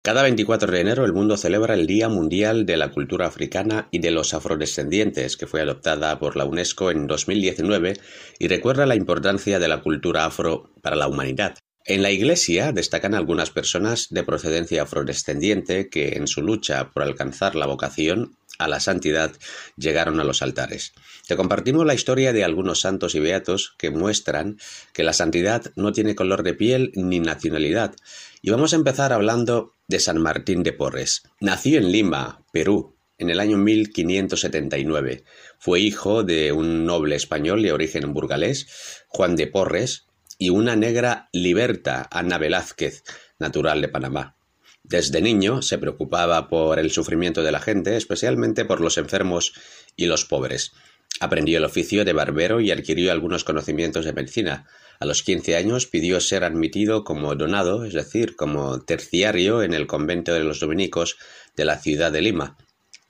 Cada 24 de enero el mundo celebra el Día Mundial de la Cultura Africana y de los Afrodescendientes, que fue adoptada por la UNESCO en 2019 y recuerda la importancia de la cultura afro para la humanidad. En la Iglesia destacan algunas personas de procedencia afrodescendiente que en su lucha por alcanzar la vocación a la santidad llegaron a los altares. Te compartimos la historia de algunos santos y beatos que muestran que la santidad no tiene color de piel ni nacionalidad. Y vamos a empezar hablando de San Martín de Porres. Nació en Lima, Perú, en el año 1579. Fue hijo de un noble español de origen burgalés, Juan de Porres, y una negra liberta, Ana Velázquez, natural de Panamá. Desde niño se preocupaba por el sufrimiento de la gente, especialmente por los enfermos y los pobres. Aprendió el oficio de barbero y adquirió algunos conocimientos de medicina. A los quince años pidió ser admitido como donado, es decir, como terciario en el convento de los dominicos de la ciudad de Lima.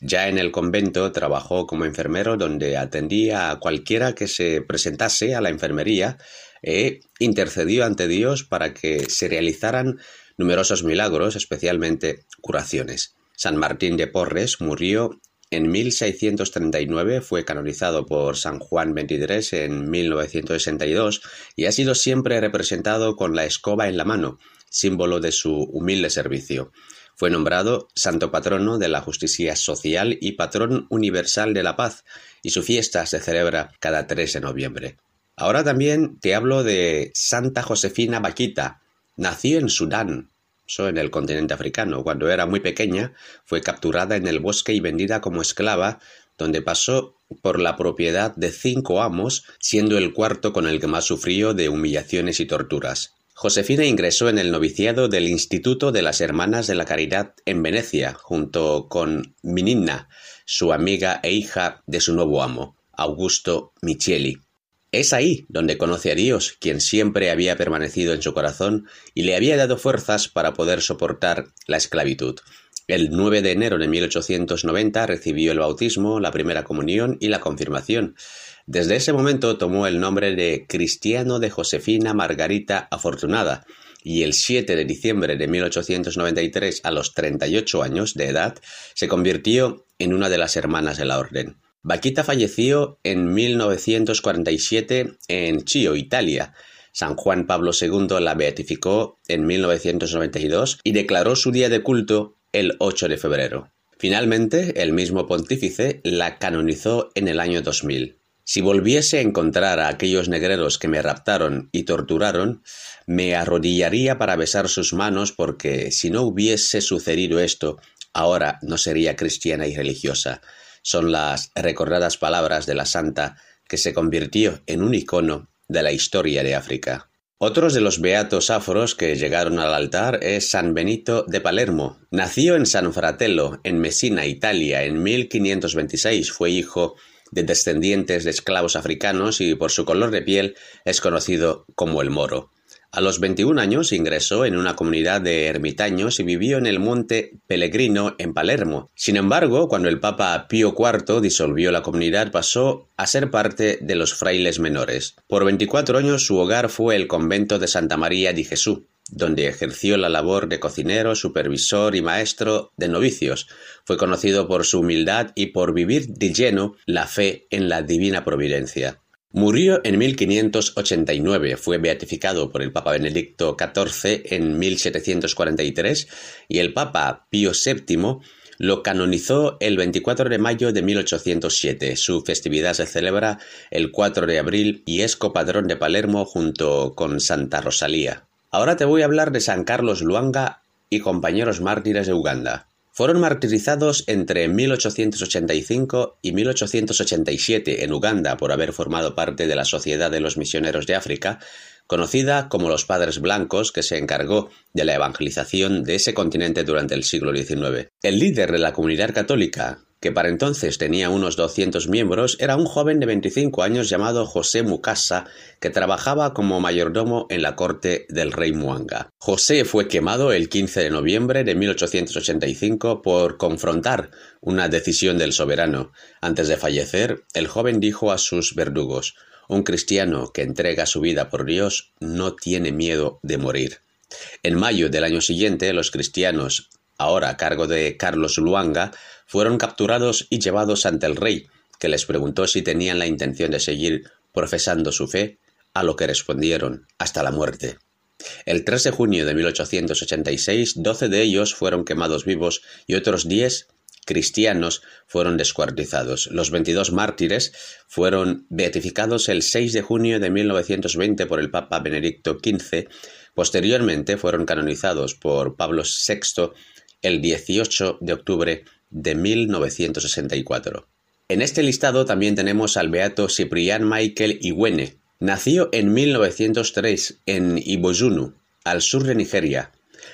Ya en el convento trabajó como enfermero donde atendía a cualquiera que se presentase a la enfermería e intercedió ante Dios para que se realizaran numerosos milagros, especialmente curaciones. San Martín de Porres murió en 1639 fue canonizado por San Juan XXIII en 1962 y ha sido siempre representado con la escoba en la mano, símbolo de su humilde servicio. Fue nombrado santo patrono de la justicia social y patrón universal de la paz, y su fiesta se celebra cada 3 de noviembre. Ahora también te hablo de Santa Josefina Vaquita. Nació en Sudán, en el continente africano. Cuando era muy pequeña, fue capturada en el bosque y vendida como esclava, donde pasó por la propiedad de cinco amos, siendo el cuarto con el que más sufrió de humillaciones y torturas. Josefina ingresó en el noviciado del Instituto de las Hermanas de la Caridad en Venecia, junto con Minina, su amiga e hija de su nuevo amo, Augusto Micheli. Es ahí donde conoce a Dios, quien siempre había permanecido en su corazón y le había dado fuerzas para poder soportar la esclavitud. El 9 de enero de 1890 recibió el bautismo, la primera comunión y la confirmación. Desde ese momento tomó el nombre de Cristiano de Josefina Margarita Afortunada y el 7 de diciembre de 1893, a los 38 años de edad, se convirtió en una de las hermanas de la orden. Vaquita falleció en 1947 en Chio, Italia. San Juan Pablo II la beatificó en 1992 y declaró su día de culto el 8 de febrero. Finalmente, el mismo pontífice la canonizó en el año 2000. Si volviese a encontrar a aquellos negreros que me raptaron y torturaron, me arrodillaría para besar sus manos porque si no hubiese sucedido esto, ahora no sería cristiana y religiosa son las recordadas palabras de la santa que se convirtió en un icono de la historia de África. Otros de los beatos afros que llegaron al altar es San Benito de Palermo. Nació en San Fratello, en Messina, Italia, en 1526. Fue hijo de descendientes de esclavos africanos y por su color de piel es conocido como el moro. A los 21 años ingresó en una comunidad de ermitaños y vivió en el monte Pellegrino en Palermo. Sin embargo, cuando el Papa Pío IV disolvió la comunidad pasó a ser parte de los frailes menores. Por 24 años su hogar fue el convento de Santa María di Jesús donde ejerció la labor de cocinero, supervisor y maestro de novicios. Fue conocido por su humildad y por vivir de lleno la fe en la divina providencia. Murió en 1589, fue beatificado por el Papa Benedicto XIV en 1743 y el Papa Pío VII lo canonizó el 24 de mayo de 1807. Su festividad se celebra el 4 de abril y es copadrón de Palermo junto con Santa Rosalía. Ahora te voy a hablar de San Carlos Luanga y compañeros mártires de Uganda. Fueron martirizados entre 1885 y 1887 en Uganda por haber formado parte de la Sociedad de los Misioneros de África, conocida como los Padres Blancos, que se encargó de la evangelización de ese continente durante el siglo XIX. El líder de la comunidad católica, que para entonces tenía unos 200 miembros, era un joven de 25 años llamado José Mukasa, que trabajaba como mayordomo en la corte del rey Muanga. José fue quemado el 15 de noviembre de 1885 por confrontar una decisión del soberano. Antes de fallecer, el joven dijo a sus verdugos Un cristiano que entrega su vida por Dios no tiene miedo de morir. En mayo del año siguiente, los cristianos, ahora a cargo de Carlos Luanga, fueron capturados y llevados ante el rey, que les preguntó si tenían la intención de seguir profesando su fe, a lo que respondieron hasta la muerte. El 3 de junio de 1886, doce de ellos fueron quemados vivos y otros diez cristianos fueron descuartizados. Los 22 mártires fueron beatificados el 6 de junio de 1920 por el Papa Benedicto XV. Posteriormente fueron canonizados por Pablo VI el 18 de octubre de 1964. En este listado también tenemos al beato Ciprián Michael Iwene. Nació en 1903 en Ibojunu, al sur de Nigeria.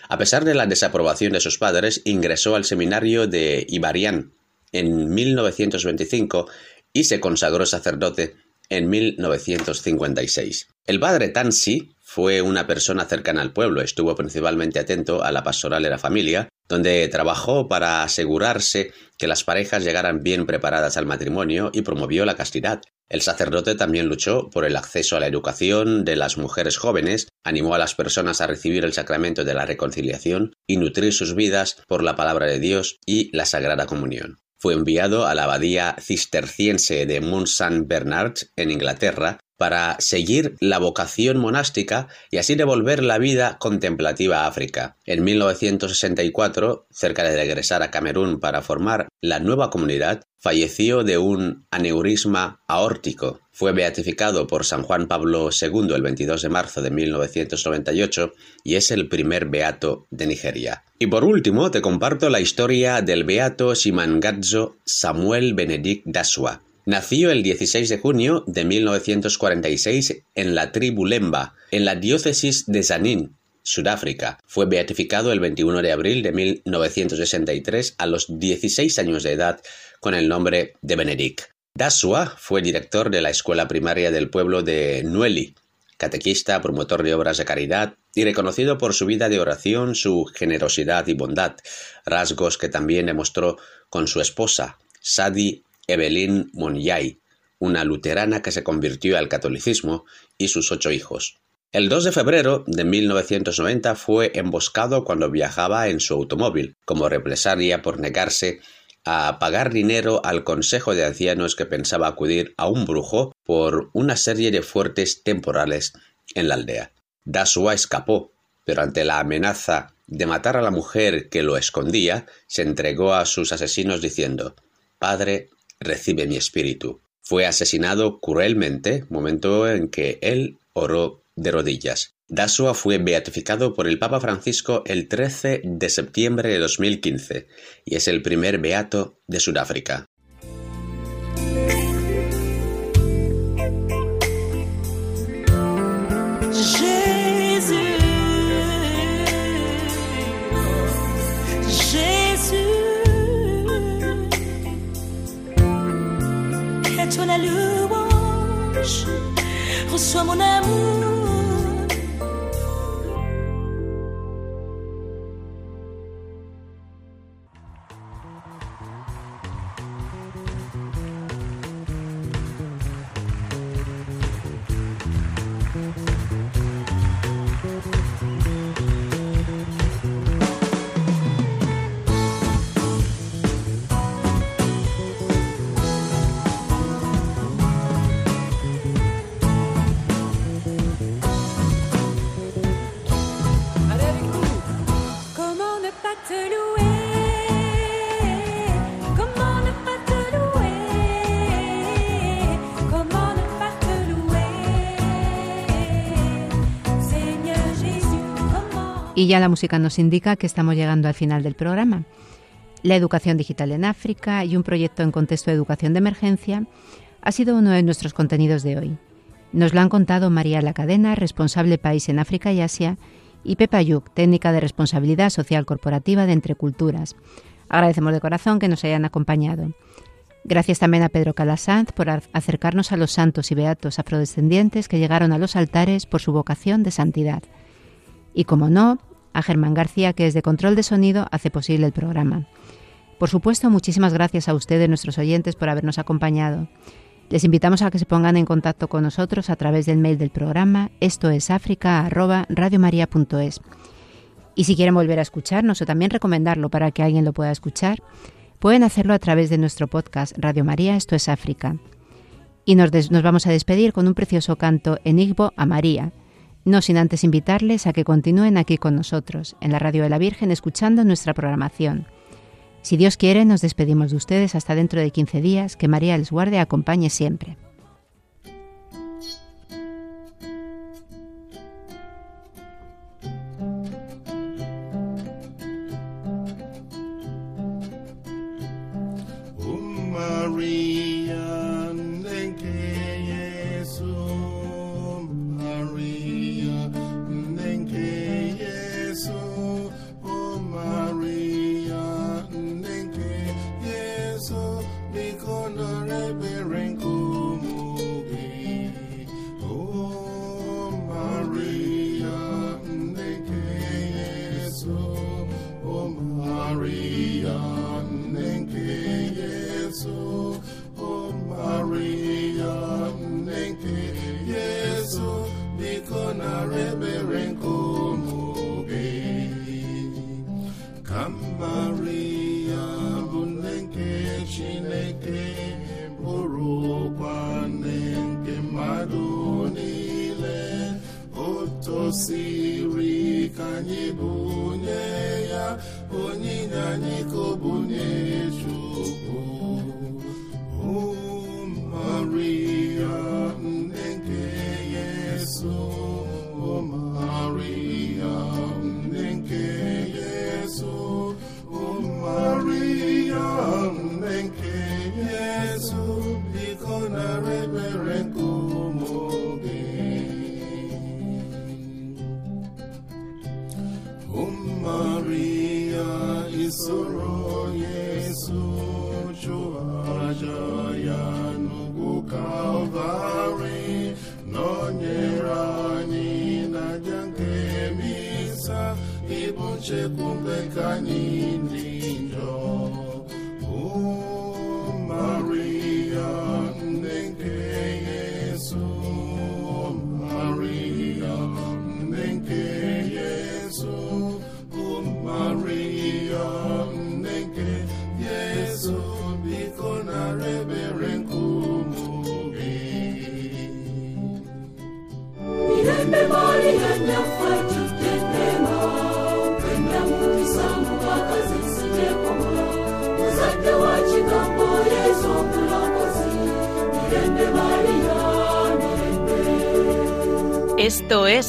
A pesar de la desaprobación de sus padres, ingresó al seminario de Ibarián en 1925 y se consagró sacerdote en 1956. El padre Tansi fue una persona cercana al pueblo, estuvo principalmente atento a la pastoral de la familia, donde trabajó para asegurarse que las parejas llegaran bien preparadas al matrimonio y promovió la castidad. El sacerdote también luchó por el acceso a la educación de las mujeres jóvenes, animó a las personas a recibir el sacramento de la reconciliación y nutrir sus vidas por la palabra de Dios y la Sagrada Comunión. Fue enviado a la abadía cisterciense de Mont Saint Bernard en Inglaterra para seguir la vocación monástica y así devolver la vida contemplativa a África. En 1964, cerca de regresar a Camerún para formar la nueva comunidad, falleció de un aneurisma aórtico. Fue beatificado por San Juan Pablo II el 22 de marzo de 1998 y es el primer beato de Nigeria. Y por último, te comparto la historia del beato Simangadzo Samuel Benedict Daswa, Nació el 16 de junio de 1946 en la tribu Lemba, en la diócesis de Zanin, Sudáfrica. Fue beatificado el 21 de abril de 1963 a los 16 años de edad con el nombre de Benedict. Dasua fue director de la escuela primaria del pueblo de Nueli, catequista, promotor de obras de caridad y reconocido por su vida de oración, su generosidad y bondad, rasgos que también demostró con su esposa, Sadi Evelyn Monyay, una luterana que se convirtió al catolicismo, y sus ocho hijos. El 2 de febrero de 1990 fue emboscado cuando viajaba en su automóvil, como represalia por negarse a pagar dinero al Consejo de Ancianos que pensaba acudir a un brujo por una serie de fuertes temporales en la aldea. Dasua escapó, pero ante la amenaza de matar a la mujer que lo escondía, se entregó a sus asesinos diciendo Padre, recibe mi espíritu. Fue asesinado cruelmente, momento en que él oró de rodillas. Dasua fue beatificado por el Papa Francisco el 13 de septiembre de 2015 y es el primer beato de Sudáfrica. Mon amour. Y ya la música nos indica que estamos llegando al final del programa. La educación digital en África y un proyecto en contexto de educación de emergencia ha sido uno de nuestros contenidos de hoy. Nos lo han contado María La Cadena, responsable país en África y Asia, y Pepa Yuk, técnica de responsabilidad social corporativa de Entre Culturas. Agradecemos de corazón que nos hayan acompañado. Gracias también a Pedro Calasanz por acercarnos a los santos y beatos afrodescendientes que llegaron a los altares por su vocación de santidad. Y como no, a Germán García, que desde Control de Sonido hace posible el programa. Por supuesto, muchísimas gracias a ustedes, nuestros oyentes, por habernos acompañado. Les invitamos a que se pongan en contacto con nosotros a través del mail del programa esto es Y si quieren volver a escucharnos o también recomendarlo para que alguien lo pueda escuchar, pueden hacerlo a través de nuestro podcast Radio María Esto es África. Y nos, nos vamos a despedir con un precioso canto en Igbo a María, no sin antes invitarles a que continúen aquí con nosotros, en la Radio de la Virgen, escuchando nuestra programación. Si Dios quiere, nos despedimos de ustedes hasta dentro de 15 días. Que María les guarde acompañe siempre. Esto